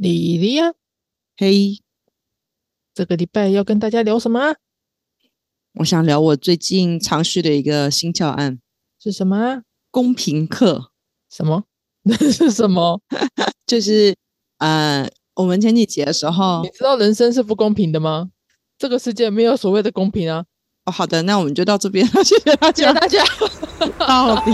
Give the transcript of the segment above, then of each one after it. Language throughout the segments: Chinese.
莉莉亚，嘿，这个礼拜要跟大家聊什么啊？我想聊我最近尝试的一个新教案是什么啊？——公平课。什么？那 是什么？就是呃，我们前几节的时候你，知道人生是不公平的吗？这个世界没有所谓的公平啊！哦，好的，那我们就到这边，谢谢大家。谢谢大家。到底。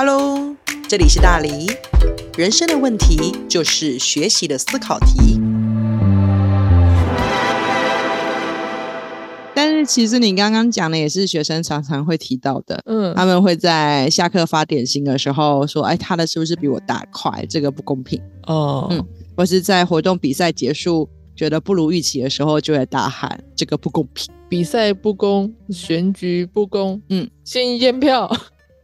Hello，这里是大黎。人生的问题就是学习的思考题。但是其实你刚刚讲的也是学生常常会提到的，嗯，他们会在下课发点心的时候说：“哎，他的是不是比我大块？这个不公平。”哦，嗯或是在活动比赛结束觉得不如预期的时候，就会大喊这个不公平。比赛不公，选举不公，嗯，先验票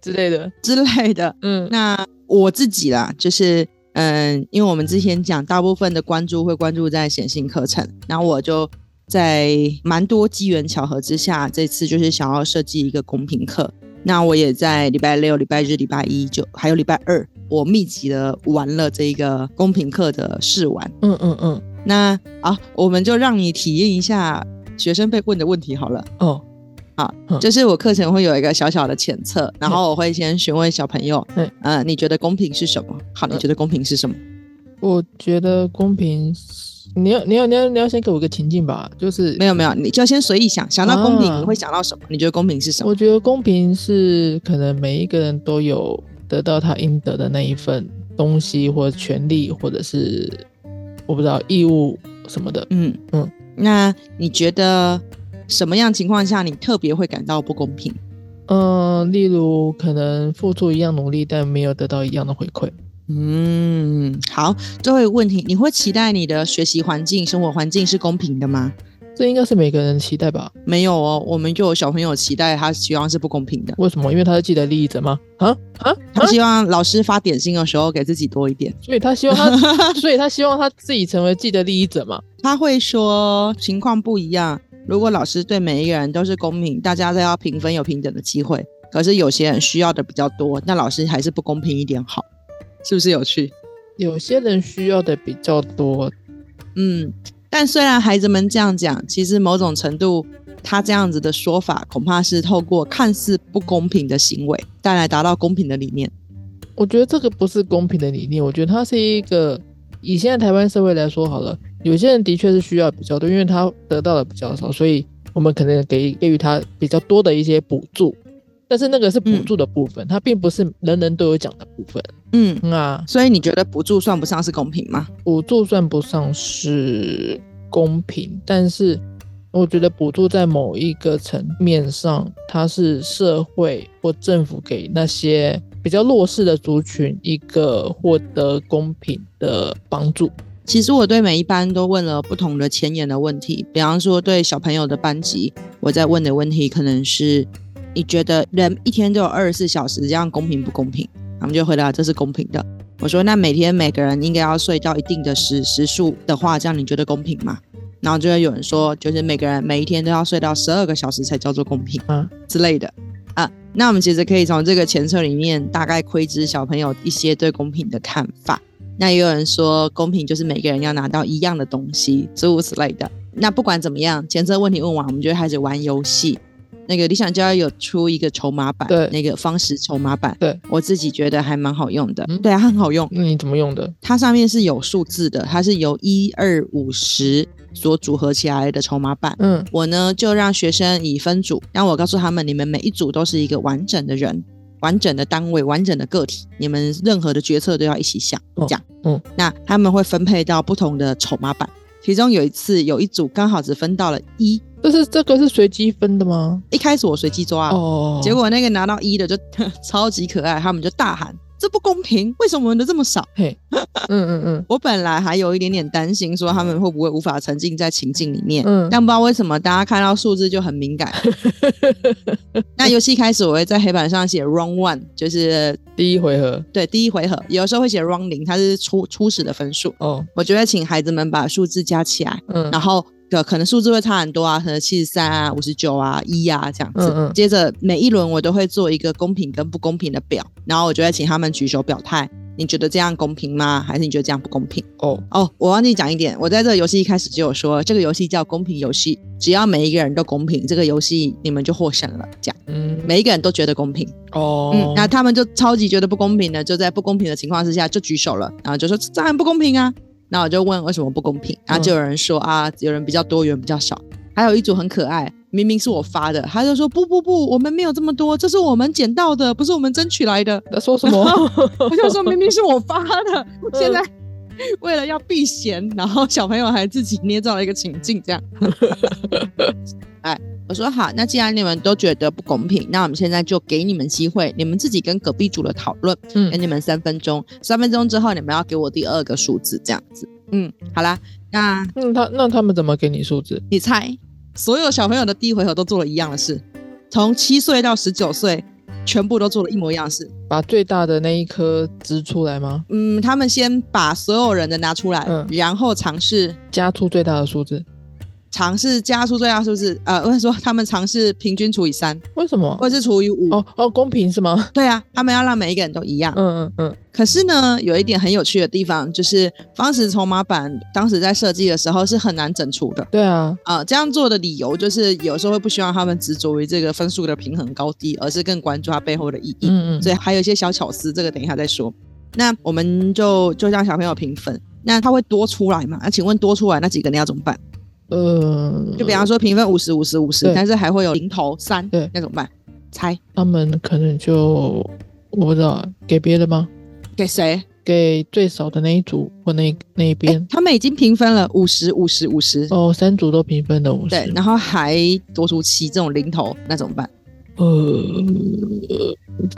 之类的。之类的。嗯，那我自己啦，就是嗯，因为我们之前讲，大部分的关注会关注在显性课程，然后我就在蛮多机缘巧合之下，这次就是想要设计一个公平课。那我也在礼拜六、礼拜日、礼拜一就还有礼拜二，我密集的玩了这一个公平课的试玩。嗯嗯嗯，那啊，我们就让你体验一下学生被问的问题好了。哦，嗯就是我课程会有一个小小的前测，然后我会先询问小朋友，嗯呃，你觉得公平是什么？好，你嗯觉得公平是什么？我觉得公平是，你要你要你要你要先给我一个情境吧，就是没有没有，你就先随意想，想到公平啊你会想到什么？你觉得公平是什么？我觉得公平是可能每一个人都有得到他应得的那一份东西或者权利，或者是我不知道义务什么的。嗯嗯嗯，那你觉得什么样情况下你特别会感到不公平？嗯、例如可能付出一样努力，但没有得到一样的回馈。嗯，好，最后一个问题，你会期待你的学习环境、生活环境是公平的吗？这应该是每个人期待吧？没有哦，我们就有小朋友期待他希望是不公平的。为什么？因为他是既得利益者吗？啊啊啊！他希望老师发点心的时候给自己多一点。所以他希望他，所以他希望他自己成为既得利益者嘛？他会说情况不一样，如果老师对每一个人都是公平，大家都要平分有平等的机会。可是有些人需要的比较多，那老师还是不公平一点好，是不是有趣？有些人需要的比较多，嗯，但虽然孩子们这样讲，其实某种程度，他这样子的说法，恐怕是透过看似不公平的行为，带来达到公平的理念。我觉得这个不是公平的理念，我觉得它是一个以现在台湾社会来说好了，有些人的确是需要比较多，因为他得到的比较少，所以我们可能给给予他比较多的一些补助，但是那个是补助的部分，它并不是人人都有奖的部分。嗯，嗯啊，所以你觉得补助算不上是公平吗？补助算不上是公平，但是我觉得补助在某一个层面上，它是社会或政府给那些比较弱势的族群一个获得公平的帮助。其实我对每一班都问了不同的前沿的问题，比方说对小朋友的班级，我在问的问题可能是：你觉得人一天都有二十四小时，这样公平不公平？他们就回答这是公平的。我说那每天每个人应该要睡到一定的时时数的话，这样你觉得公平吗？然后就会有人说，就是每个人每一天都要睡到十二个小时才叫做公平啊之类的啊。那我们其实可以从这个前测里面大概窥知小朋友一些对公平的看法。那也有人说，公平就是每个人要拿到一样的东西，诸如此类的。那不管怎么样，前测问题问完，我们就会开始玩游戏。那个理想教育有出一个筹码板，对那个方石筹码板，对，我自己觉得还蛮好用的。嗯对啊，很好用。那你怎么用的？它上面是有数字的，它是由一二五十所组合起来的筹码板。嗯我呢就让学生以分组，让我告诉他们，你们每一组都是一个完整的人，完整的单位，完整的个体，你们任何的决策都要一起想。哦这样，嗯，那他们会分配到不同的筹码板，其中有一次有一组刚好只分到了一，这是这个是随机分的吗？一开始我随机抓，哦，结果那个拿到一的就 超级可爱，他们就大喊。这不公平，为什么我们的这么少？嘿，嗯嗯嗯。我本来还有一点点担心，说他们会不会无法沉浸在情境里面，嗯。但不知道为什么大家看到数字就很敏感。那游戏开始，我会在黑板上写 round one，就是第一回合。对第一回合，有时候会写 round 零，它是初初始的分数。哦，我就会请孩子们把数字加起来，嗯。然后个可能数字会差很多啊，可能七十三啊、五十九啊、一啊这样子。嗯嗯接着每一轮我都会做一个公平跟不公平的表，然后我就会请他们举手表态，你觉得这样公平吗？还是你觉得这样不公平？哦，哦，我忘记讲一点，我在这个游戏一开始就有说，这个游戏叫公平游戏，只要每一个人都公平，这个游戏你们就获胜了。这样，嗯，每一个人都觉得公平，哦，嗯，那他们就超级觉得不公平的，就在不公平的情况之下就举手了，然后就说这当然不公平啊。那我就问为什么不公平，然后就有人说、啊，有人比较多，有人比较少，还有一组很可爱，明明是我发的，他就说不不不，我们没有这么多，这是我们捡到的，不是我们争取来的。他说什么？我就说明明是我发的，现在 为了要避嫌，然后小朋友还自己捏造了一个情境，这样。哎，我说好，那既然你们都觉得不公平，那我们现在就给你们机会，你们自己跟隔壁组的讨论，嗯给嗯，你们三分钟，三分钟之后你们要给我第二个数字，这样子。嗯，好啦，那嗯，他那他们怎么给你数字？你猜，所有小朋友的第一回合都做了一样的事，从七岁到十九岁，全部都做了一模一样的事。把最大的那一颗支出来吗？嗯，他们先把所有人的拿出来，嗯然后尝试加出最大的数字？尝试加出最大数字。呃，我是说他们尝试平均除以三，为什么？或者是除以五。哦哦，公平是吗？对啊，他们要让每一个人都一样。嗯嗯嗯，可是呢，有一点很有趣的地方，就是方石筹码板当时在设计的时候是很难整除的。对啊，啊、这样做的理由就是有时候会不希望他们执着于这个分数的平衡高低，而是更关注它背后的意义。嗯嗯，所以还有一些小巧思，这个等一下再说。那我们就就让小朋友评分，那他会多出来嘛？那请问多出来那几个你要怎么办？呃，就比方说评分五十五十五十，但是还会有零头三，对那怎么办？猜他们可能就我不知道给别的吗？给谁？给最少的那一组或那那一哎边。他们已经评分了五十五十五十，哦，三组都评分的五十。对，然后还多出七这种零头，那怎么办？呃，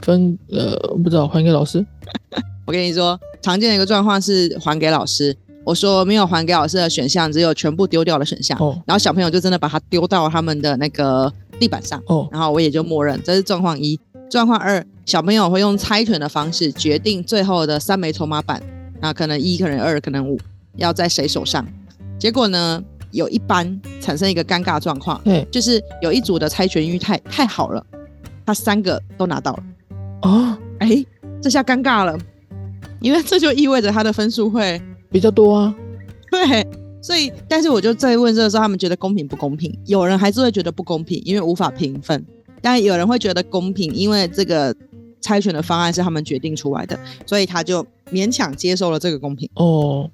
分呃，我不知道还给老师。我跟你说，常见的一个状况是还给老师。我说没有还给老师的选项，只有全部丢掉的选项。哦然后小朋友就真的把它丢到他们的那个地板上，哦，然后我也就默认这是状况一。状况二，小朋友会用猜拳的方式决定最后的三枚筹码板，那可能一，可能二，可能五，要在谁手上。结果呢，有一班产生一个尴尬状况，对就是有一组的猜拳运太太好了，他三个都拿到了。哦，哎，这下尴尬了，因为这就意味着他的分数会比较多啊。对，所以但是我就在问这个时候，他们觉得公平不公平？有人还是会觉得不公平，因为无法平分；但有人会觉得公平，因为这个猜拳的方案是他们决定出来的，所以他就勉强接受了这个公平。哦，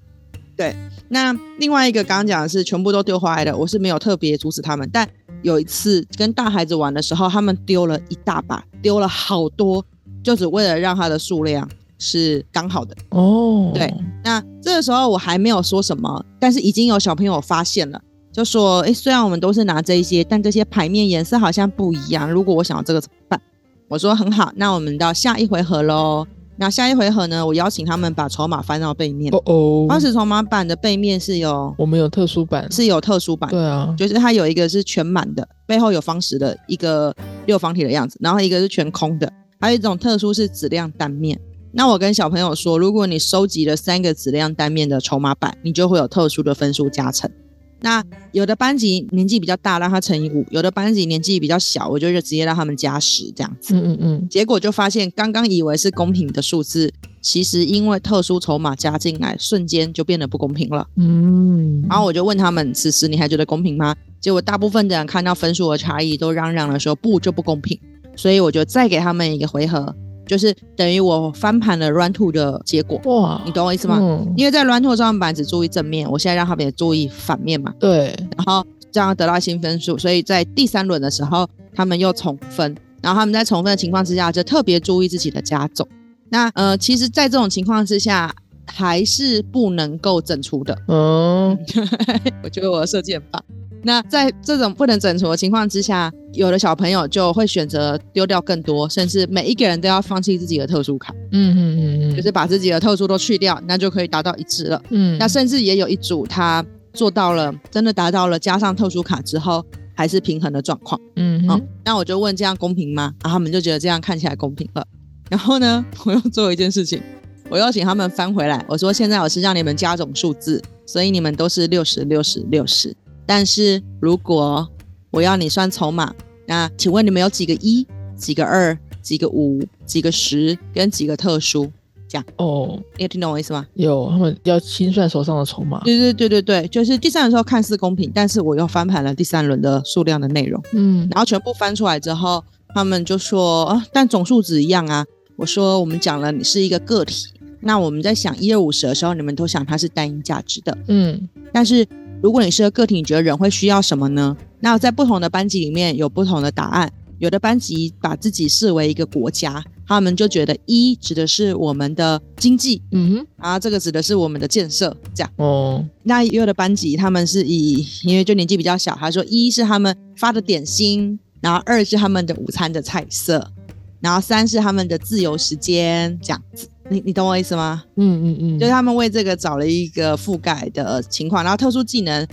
对那另外一个刚刚讲的是全部都丢回来的，我是没有特别阻止他们，但有一次跟大孩子玩的时候，他们丢了一大把，丢了好多，就只为了让它的数量是刚好的。哦，对，那这个时候我还没有说什么，但是已经有小朋友发现了，就说：“诶，虽然我们都是拿这一些，但这些牌面颜色好像不一样。如果我想要这个怎么办？”我说：“很好，那我们到下一回合喽。那下一回合呢，我邀请他们把筹码翻到背面。哦哦，当时筹码板的背面是有我们有特殊版。是有特殊版，对啊，就是它有一个是全满的，背后有方石的一个六方体的样子，然后一个是全空的，还有一种特殊是质量单面。那我跟小朋友说，如果你收集了三个质量单面的筹码板，你就会有特殊的分数加成。那有的班级年纪比较大，让他乘以五；有的班级年纪比较小，我就直接让他们加十这样子。嗯嗯嗯，结果就发现，刚刚以为是公平的数字，其实因为特殊筹码加进来，瞬间就变得不公平了。嗯，然后我就问他们：“此时你还觉得公平吗？”结果大部分的人看到分数的差异，都嚷嚷了说：“不，就不公平。”所以我就再给他们一个回合，就是等于我翻盘了 Run Two 的结果，哇，你懂我意思吗？嗯，因为在 Run Two 上板只注意正面，我现在让他们也注意反面嘛，对，然后这样得到新分数。所以在第三轮的时候，他们又重分，然后他们在重分的情况之下，就特别注意自己的加总。那呃，其实，在这种情况之下，还是不能够整除的。嗯，我觉得我的设计很棒。那在这种不能整除的情况之下，有的小朋友就会选择丢掉更多，甚至每一个人都要放弃自己的特殊卡，嗯嗯嗯嗯，就是把自己的特殊都去掉，那就可以达到一致了。嗯，那甚至也有一组他做到了，真的达到了加上特殊卡之后还是平衡的状况。嗯哼嗯，那我就问这样公平吗？然后他们就觉得这样看起来公平了。然后呢，我又做一件事情，我又请他们翻回来，我说现在我是让你们加总数字，所以你们都是六十六十六十。但是如果我要你算筹码，那请问你们有几个一、几个二、几个五、几个十跟几个特殊？这样哦，你有听懂我意思吗？有他们要清算手上的筹码。对对对对对，就是第三轮时候看似公平，但是我又翻盘了第三轮的数量的内容，嗯，然后全部翻出来之后，他们就说啊，但总数值一样啊。我说我们讲了你是一个个体，那我们在想一二五十的时候，你们都想它是单一价值的，嗯但是如果你是个个体，你觉得人会需要什么呢？那在不同的班级里面有不同的答案。有的班级把自己视为一个国家，他们就觉得一指的是我们的经济，嗯哼，然后这个指的是我们的建设，这样。哦，那也有的班级他们是以，因为就年纪比较小，他说一是他们发的点心，然后二是他们的午餐的菜色，然后三是他们的自由时间，这样子。你你懂我意思吗？嗯嗯嗯，就是他们为这个找了一个覆盖的情况，然后特殊技能。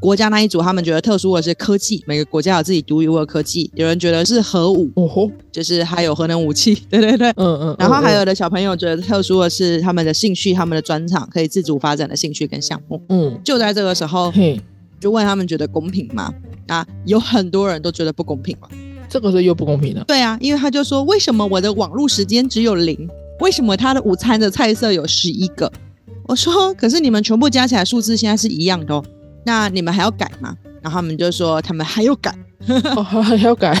国家那一组，他们觉得特殊的是科技，每个国家有自己独一无二的科技。有人觉得是核武，哦吼，就是还有核能武器，对对对。嗯嗯，然后还嗯有的小朋友觉得特殊的是他们的兴趣、他们的专长，可以自主发展的兴趣跟项目。嗯，就在这个时候，嘿，就问他们觉得公平吗？啊，有很多人都觉得不公平嘛。这个是又不公平的。对啊，因为他就说，为什么我的网络时间只有零？为什么他的午餐的菜色有十一个？我说，可是你们全部加起来数字现在是一样的哦，那你们还要改吗？然后他们就说他们还要改，哦，还还要改。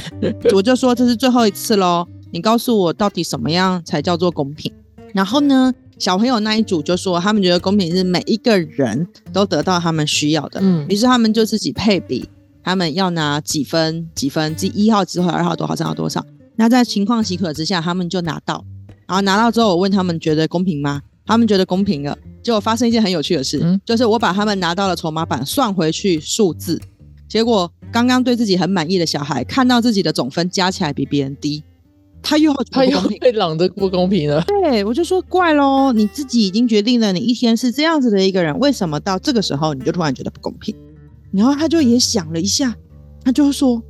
我就说这是最后一次喽，你告诉我到底什么样才叫做公平？然后呢，小朋友那一组就说他们觉得公平是每一个人都得到他们需要的，嗯于是他们就自己配比，他们要拿几分几分，即一号之后二号多少，三号多少。那在情况许可之下，他们就拿到，然后拿到之后，我问他们觉得公平吗？他们觉得公平了。结果发生一件很有趣的事，嗯就是我把他们拿到了筹码板算回去数字，结果刚刚对自己很满意的小孩看到自己的总分加起来比别人低，他又他又。被朗的不公平了。对，我就说怪喽，你自己已经决定了，你一天是这样子的一个人，为什么到这个时候你就突然觉得不公平？然后他就也想了一下，他就说，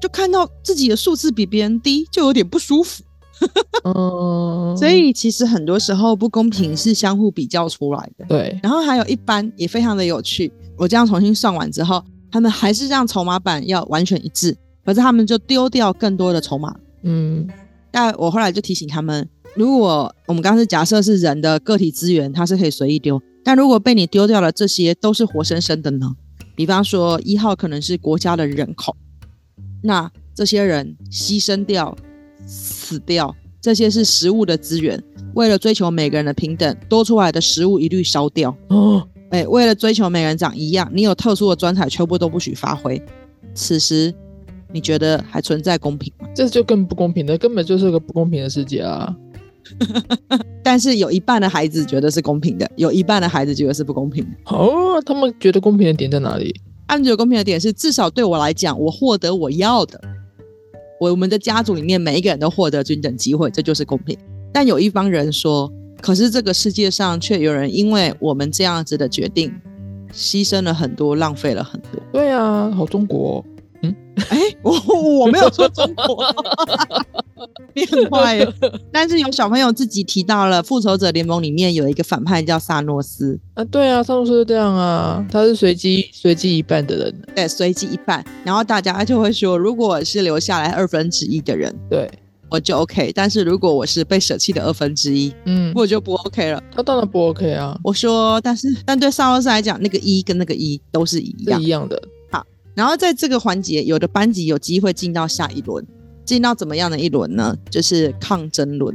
就看到自己的数字比别人低，就有点不舒服。嗯，所以其实很多时候不公平是相互比较出来的。对，然后还有一班也非常的有趣，我这样重新算完之后，他们还是让筹码板要完全一致，可是他们就丢掉更多的筹码。嗯但我后来就提醒他们，如果我们刚刚是假设是人的个体资源，它是可以随意丢，但如果被你丢掉了，这些都是活生生的呢？比方说一号可能是国家的人口，那这些人牺牲掉、死掉，这些是食物的资源，为了追求每个人的平等，多出来的食物一律烧掉。哦，哎，为了追求每人长一样，你有特殊的专才，全部都不许发挥。此时，你觉得还存在公平吗？这就更不公平了，根本就是个不公平的世界啊！但是有一半的孩子觉得是公平的，有一半的孩子觉得是不公平的。哦，他们觉得公平的点在哪里？他们觉得公平的点是，至少对我来讲，我获得我要的，我们的家族里面每一个人都获得均等机会，这就是公平。但有一帮人说，可是这个世界上却有人因为我们这样子的决定，牺牲了很多，浪费了很多。对啊，好中国、哦，哎，我我没有说中国，你很坏了。但是有小朋友自己提到了，《复仇者联盟》里面有一个反派叫萨诺斯，啊，对啊，上述是这样啊，他是随机随机一半的人，对，随机一半，然后大家就会说，如果我是留下来二分之一的人，对，我就 OK；但是如果我是被舍弃的二分之一，嗯，我就不 OK 了。他当然不 OK 啊，我说，但是但对萨诺斯来讲，那个一跟那个一都是一样。是一。样的，好然后在这个环节，有的班级有机会进到下一轮，进到怎么样的一轮呢？就是抗争轮。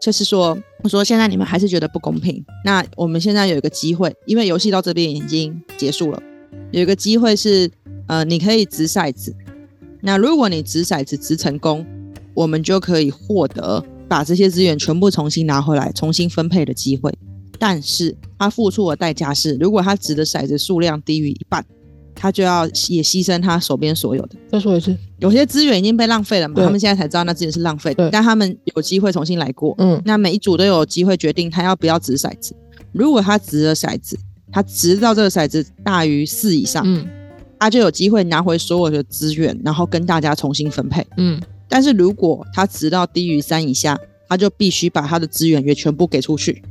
就是说，我说现在你们还是觉得不公平，那我们现在有一个机会，因为游戏到这边已经结束了，有一个机会是，呃，你可以掷骰子。那如果你掷骰子掷成功，我们就可以获得把这些资源全部重新拿回来、重新分配的机会。但是他付出的代价是，如果他掷的骰子数量低于一半，他就要也牺牲他手边所有的。再说一次，有些资源已经被浪费了嘛，他们现在才知道那资源是浪费的对，但他们有机会重新来过。嗯那每一组都有机会决定他要不要掷骰子。如果他掷了骰子，他掷到这个骰子大于四以上，嗯他就有机会拿回所有的资源，然后跟大家重新分配。嗯，但是如果他掷到低于三以下，他就必须把他的资源也全部给出去，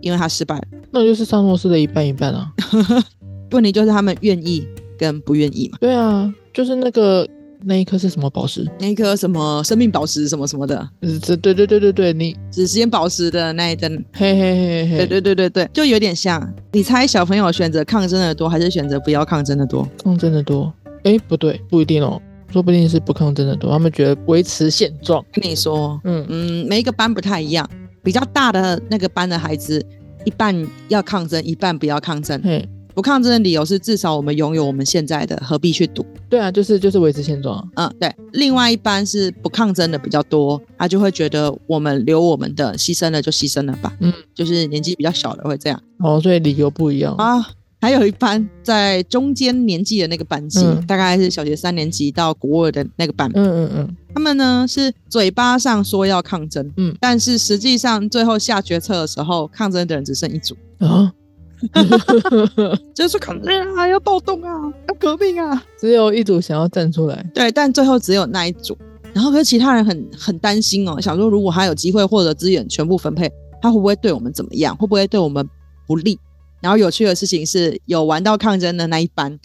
因为他失败了。那就是上诺斯的一半一半啊，问题就是他们愿意跟不愿意嘛。对啊，就是那个那一颗是什么宝石？那一颗什么生命宝石什么什么的，呃这对对对对对，你指时间宝石的那一灯，嘿嘿嘿嘿，对对对对对，就有点像。你猜小朋友选择抗争的多，还是选择不要抗争的多？抗争的多。哎，不对，不一定哦，说不定是不抗争的多，他们觉得维持现状。跟你说，嗯嗯，每一个班不太一样，比较大的那个班的孩子，一半要抗争，一半不要抗争。嘿，不抗争的理由是，至少我们拥有我们现在的，何必去赌？对啊，就是就是维持现状啊。嗯，对。另外一班是不抗争的比较多，他就会觉得我们留我们的，牺牲了就牺牲了吧。嗯，就是年纪比较小的会这样哦，所以理由不一样。啊。还有一班在中间年纪的那个班级，嗯大概是小学三年级到国二的那个班，嗯嗯嗯，他们呢是嘴巴上说要抗争，嗯但是实际上最后下决策的时候，抗争的人只剩一组，啊，就是说抗争啊，要暴动啊，要革命啊，只有一组想要站出来。对，但最后只有那一组。然后可是其他人很很担心哦，想说如果他有机会获得资源全部分配，他会不会对我们怎么样？会不会对我们不利？然后有趣的事情是，有玩到抗争的那一班，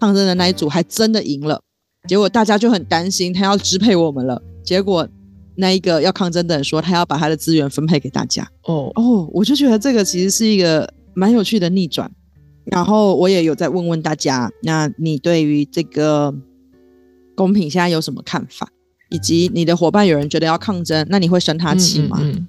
抗争的那一组还真的赢了。结果大家就很担心他要支配我们了。结果那一个要抗争的人说，他要把他的资源分配给大家。哦，哦，我就觉得这个其实是一个蛮有趣的逆转。然后我也有在问问大家，那你对于这个公平现在有什么看法？以及你的伙伴有人觉得要抗争，那你会生他气吗？嗯嗯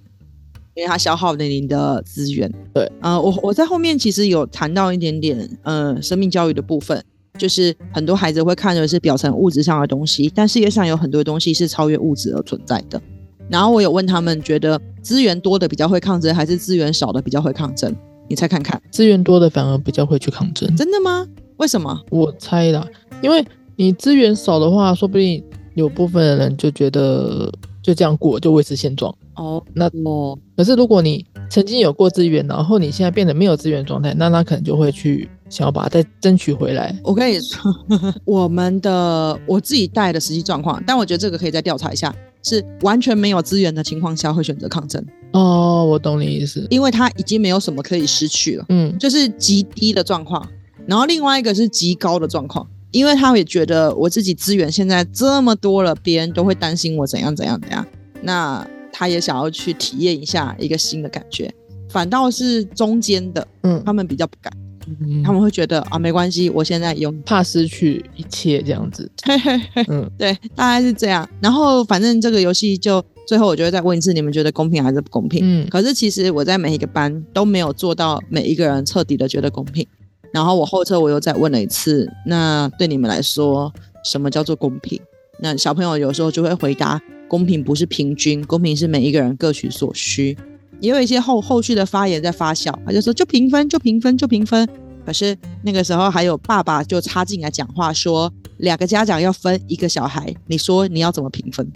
因为他消耗了您的资源。对，呃，我我在后面其实有谈到一点点，呃，生命教育的部分，就是很多孩子会看的是表层物质上的东西，但世界上有很多东西是超越物质而存在的。然后我有问他们，觉得资源多的比较会抗争，还是资源少的比较会抗争？你猜看看，资源多的反而比较会去抗争。真的吗？为什么？我猜啦，因为你资源少的话，说不定有部分的人就觉得就这样过，就维持现状。哦，那哦，可是如果你曾经有过资源，然后你现在变得没有资源状态，那他可能就会去想要把它再争取回来。我跟你说，我们的我自己带的实际状况，但我觉得这个可以再调查一下，是完全没有资源的情况下会选择抗争，哦，我懂你意思。因为他已经没有什么可以失去了，嗯就是极低的状况。然后另外一个是极高的状况，因为他也觉得我自己资源现在这么多了，别人都会担心我怎样怎样怎样，那他也想要去体验一下一个新的感觉。反倒是中间的，嗯他们比较不敢，嗯，他们会觉得啊，没关系，我现在有怕失去一切这样子。嘿嘿嘿，嗯对，大概是这样。然后反正这个游戏就最后，我就会再问一次，你们觉得公平还是不公平？嗯可是其实我在每一个班都没有做到每一个人彻底的觉得公平。然后我后侧我又再问了一次，那对你们来说，什么叫做公平？那小朋友有时候就会回答，公平不是平均，公平是每一个人各取所需。也有一些后后续的发言在发酵，他就说就平分，就平分，就平分。可是那个时候还有爸爸就插进来讲话说，两个家长要分一个小孩，你说你要怎么平分？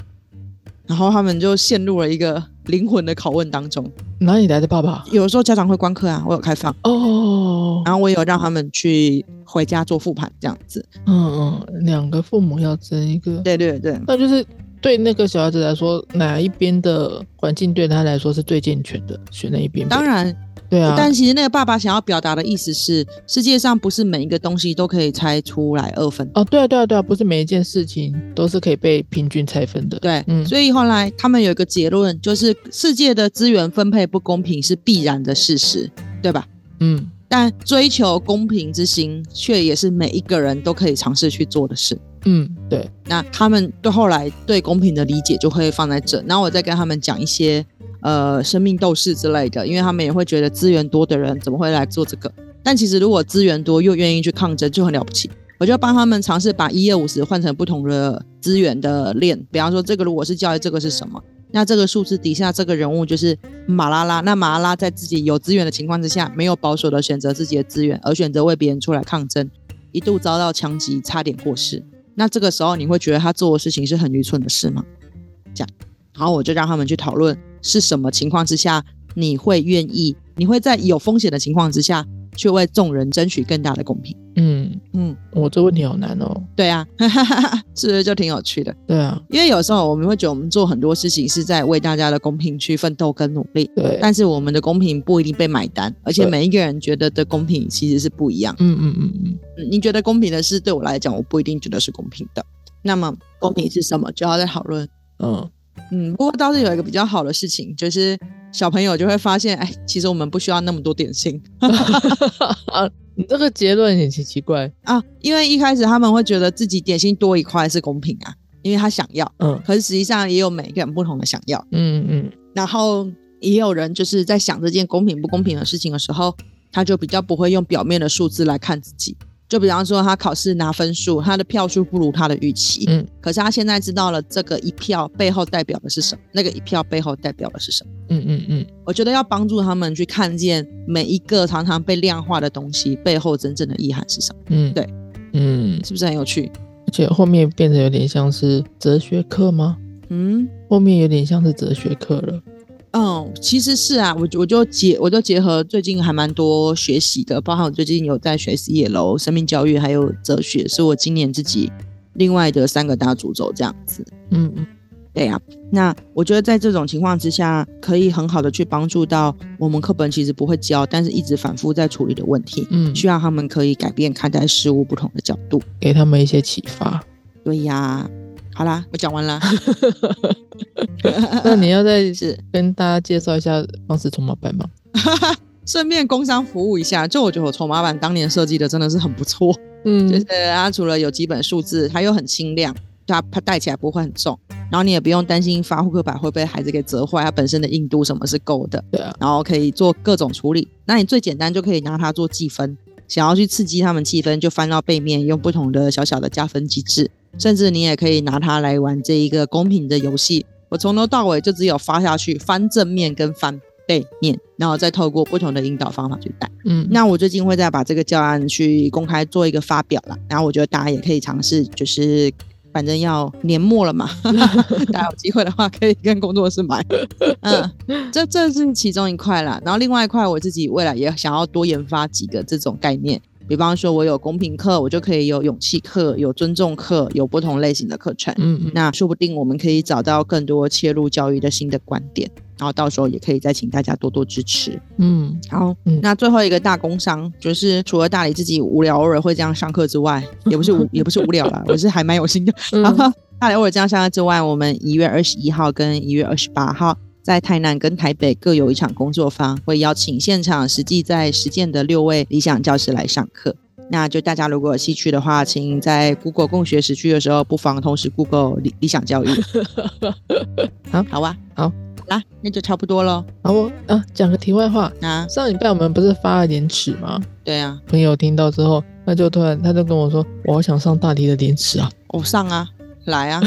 然后他们就陷入了一个灵魂的拷问当中。哪里来的爸爸？有时候家长会观课啊，我有开放，哦，然后我有让他们去回家做复盘这样子。嗯嗯，两个父母要争一个，对对对，那就是对那个小孩子来说，哪一边的环境对他来说是最健全的，选哪一边。当，然，对啊，但其实那个爸爸想要表达的意思是，世界上不是每一个东西都可以拆出来二分。哦，对啊，对啊，对啊，不是每一件事情都是可以被平均拆分的。，对，嗯所以后来他们有一个结论，就是世界的资源分配不公平是必然的事实，对吧？嗯但追求公平之心，却也是每一个人都可以尝试去做的事。嗯，对，那他们对后来对公平的理解就会放在这，然后我再跟他们讲一些呃生命斗士之类的，因为他们也会觉得资源多的人怎么会来做这个？但其实如果资源多又愿意去抗争，就很了不起。我就帮他们尝试把一二五十换成不同的资源的链，比方说这个如果是教育，这个是什么？那这个数字底下这个人物就是马拉拉，那马拉拉在自己有资源的情况之下，没有保守的选择自己的资源，而选择为别人出来抗争，一度遭到枪击，差点过世。那这个时候你会觉得他做的事情是很愚蠢的事吗？这样，然后我就让他们去讨论是什么情况之下你会愿意，你会在有风险的情况之下，去为众人争取更大的公平。嗯，嗯，我这问题好难哦。对啊，是不是就挺有趣的？对啊，因为有时候我们会觉得我们做很多事情是在为大家的公平去奋斗跟努力，对，但是我们的公平不一定被买单，而且每一个人觉得的公平其实是不一样。嗯嗯嗯嗯，嗯，你觉得公平的事，对我来讲，我不一定觉得是公平的。那么公平是什么，就要再讨论。嗯，嗯，不过倒是有一个比较好的事情，就是小朋友就会发现，哎，其实我们不需要那么多点心啊，你这个结论很奇奇怪。啊，因为一开始他们会觉得自己点心多一块是公平啊，因为他想要，嗯可是实际上也有每个人不同的想要。嗯嗯然后也有人就是在想这件公平不公平的事情的时候，他就比较不会用表面的数字来看自己。就比方说，他考试拿分数，他的票数不如他的预期，嗯，可是他现在知道了这个一票背后代表的是什么，那个一票背后代表的是什么。嗯嗯嗯我觉得要帮助他们去看见每一个常常被量化的东西背后真正的意涵是什么，嗯，对，嗯，是不是很有趣？而且后面变得有点像是哲学课吗？嗯后面有点像是哲学课了。嗯，其实是啊，我就我就结我就结合最近还蛮多学习的，包含我最近有在学 C 楼、生命教育还有哲学，是我今年自己另外的三个大主轴这样子。嗯嗯对呀、那我觉得在这种情况之下，可以很好的去帮助到我们课本其实不会教，但是一直反复在处理的问题，嗯，需要他们可以改变看待事物不同的角度。给他们一些启发。对呀，好啦，我讲完啦。那你要再 是。跟大家介绍一下方式筹码板吗？顺便工商服务一下，就我觉得我筹码板当年设计的真的是很不错，嗯。就是它除了有基本数字，它又很轻量，它它带起来不会很重，然后你也不用担心发扑克牌会被孩子给折坏，它本身的硬度什么是够的，对啊，然后可以做各种处理。那你最简单就可以拿它做计分，想要去刺激他们气氛，就翻到背面，用不同的小小的加分机制，甚至你也可以拿它来玩这一个公平的游戏。我从头到尾就只有发下去，翻正面跟翻背面，然后再透过不同的引导方法去带。嗯，那我最近会再把这个教案去公开做一个发表啦，然后我觉得大家也可以尝试，就是反正要年末了嘛，大家有机会的话可以跟工作室买，嗯，这这是其中一块啦，然后另外一块我自己未来也想要多研发几个这种概念。比方说，我有公平课，我就可以有勇气课、有尊重课，有不同类型的课程。嗯嗯那说不定我们可以找到更多切入教育的新的观点，然后到时候也可以再请大家多多支持。嗯好，嗯那最后一个大工商就是除了大理自己无聊偶尔会这样上课之外，也不是无 也不是无聊啦，我是还蛮有心的。然嗯后大理偶尔这样上课之外，我们一月二十一号跟一月二十八号在台南跟台北各有一场工作坊，会邀请现场实际在实践的六位理想教师来上课。那就大家如果有兴趣的话，请在 Google 共学时区的时候，不妨同时 Google 理理想教育。好好啊，好啦，那就差不多喽。好，我啊讲个题外话，啊，上礼拜我们不是发了廉耻吗？对啊，朋友听到之后，他就突然他就跟我说，我好想上大题的廉耻啊。我上啊，来啊，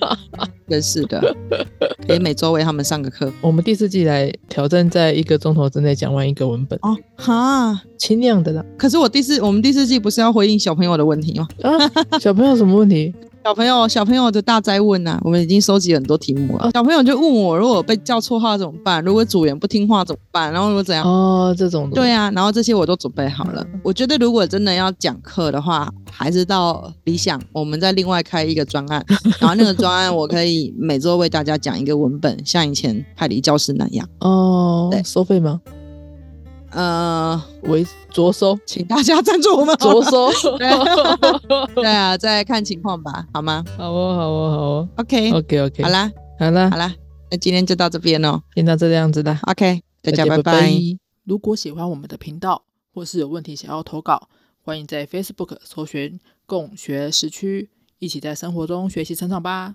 真是的，可以每周为他们上个课我们第四季来挑战，在一个钟头之内讲完一个文本，哦。哈，轻量的啦。可是我第四，我们第四季不是要回应小朋友的问题吗？啊，小朋友什么问题？小朋友，小朋友的大灾问呐、我们已经收集很多题目了。小朋友就问我，如果被叫错话怎么办？如果组员不听话怎么办？然后如果怎样？哦，这种的对啊，然后这些我都准备好了。我觉得如果真的要讲课的话，还是到理想，我们再另外开一个专案，然后那个专案我可以每周为大家讲一个文本，像以前派理教师那样。哦对，收费吗？呃，为着收，请大家赞助我们着。收。对啊，再看情况吧，好吗好哦，好哦，好哦。？OK，OK OK，好，啦，好啦好，啦，那今天就到这边哦。先到这样子啦，OK，大家拜拜。如果喜欢我们的频道，或是有问题想要投稿，欢迎在 Facebook 搜寻“共学时区”，一起在生活中学习成长吧。